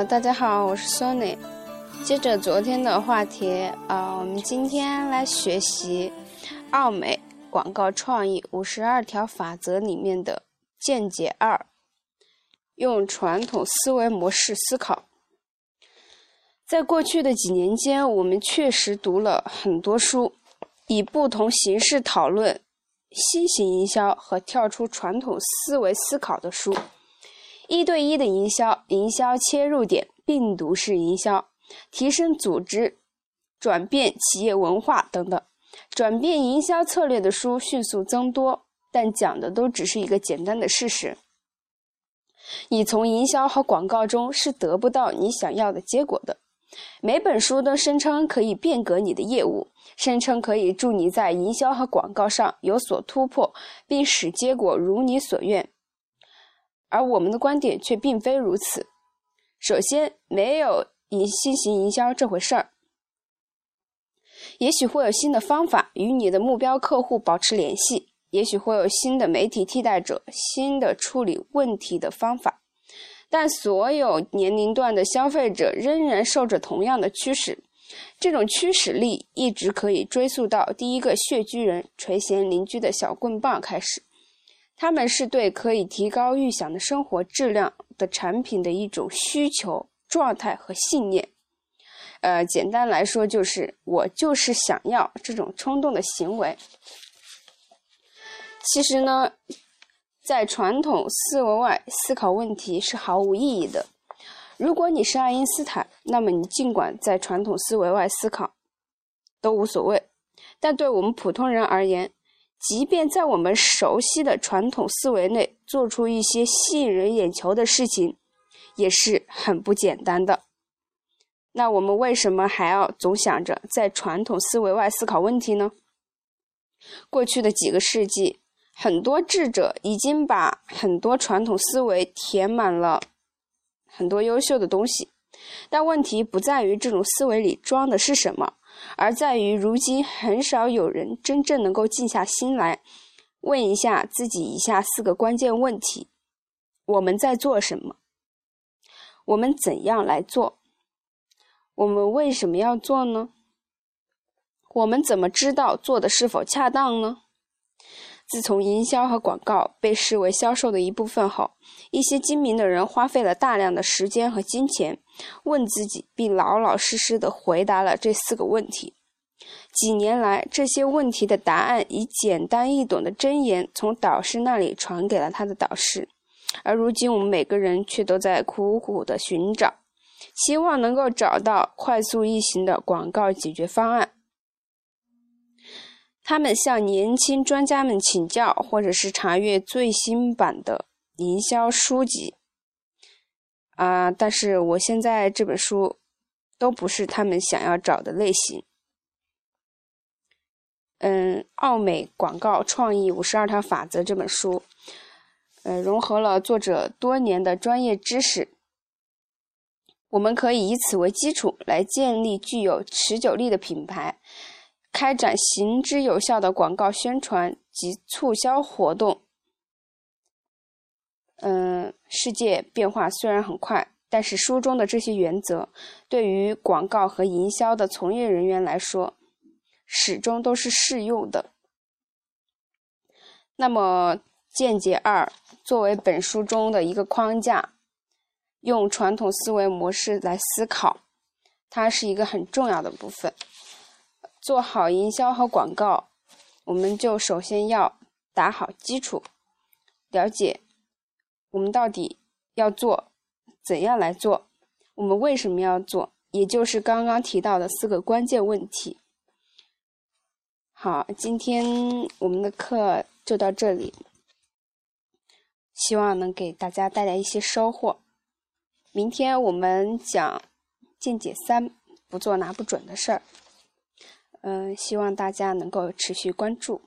大家好，我是 Sony。接着昨天的话题啊，我们今天来学习奥美广告创意五十二条法则里面的见解二：用传统思维模式思考。在过去的几年间，我们确实读了很多书，以不同形式讨论新型营销和跳出传统思维思考的书。一对一的营销、营销切入点、病毒式营销、提升组织、转变企业文化等等，转变营销策略的书迅速增多，但讲的都只是一个简单的事实：你从营销和广告中是得不到你想要的结果的。每本书都声称可以变革你的业务，声称可以助你在营销和广告上有所突破，并使结果如你所愿。而我们的观点却并非如此。首先，没有以新型营销这回事儿。也许会有新的方法与你的目标客户保持联系，也许会有新的媒体替代者、新的处理问题的方法。但所有年龄段的消费者仍然受着同样的驱使，这种驱使力一直可以追溯到第一个穴居人垂涎邻居的小棍棒开始。他们是对可以提高预想的生活质量的产品的一种需求状态和信念。呃，简单来说，就是我就是想要这种冲动的行为。其实呢。在传统思维外思考问题是毫无意义的。如果你是爱因斯坦，那么你尽管在传统思维外思考，都无所谓。但对我们普通人而言，即便在我们熟悉的传统思维内做出一些吸引人眼球的事情，也是很不简单的。那我们为什么还要总想着在传统思维外思考问题呢？过去的几个世纪。很多智者已经把很多传统思维填满了很多优秀的东西，但问题不在于这种思维里装的是什么，而在于如今很少有人真正能够静下心来问一下自己以下四个关键问题：我们在做什么？我们怎样来做？我们为什么要做呢？我们怎么知道做的是否恰当呢？自从营销和广告被视为销售的一部分后，一些精明的人花费了大量的时间和金钱，问自己，并老老实实的回答了这四个问题。几年来，这些问题的答案以简单易懂的箴言从导师那里传给了他的导师，而如今我们每个人却都在苦苦的寻找，希望能够找到快速易行的广告解决方案。他们向年轻专家们请教，或者是查阅最新版的营销书籍。啊，但是我现在这本书都不是他们想要找的类型。嗯，《奥美广告创意五十二条法则》这本书，呃，融合了作者多年的专业知识，我们可以以此为基础来建立具有持久力的品牌。开展行之有效的广告宣传及促销活动。嗯，世界变化虽然很快，但是书中的这些原则对于广告和营销的从业人员来说，始终都是适用的。那么，见解二作为本书中的一个框架，用传统思维模式来思考，它是一个很重要的部分。做好营销和广告，我们就首先要打好基础，了解我们到底要做，怎样来做，我们为什么要做，也就是刚刚提到的四个关键问题。好，今天我们的课就到这里，希望能给大家带来一些收获。明天我们讲见解三，不做拿不准的事儿。嗯希望大家能够持续关注。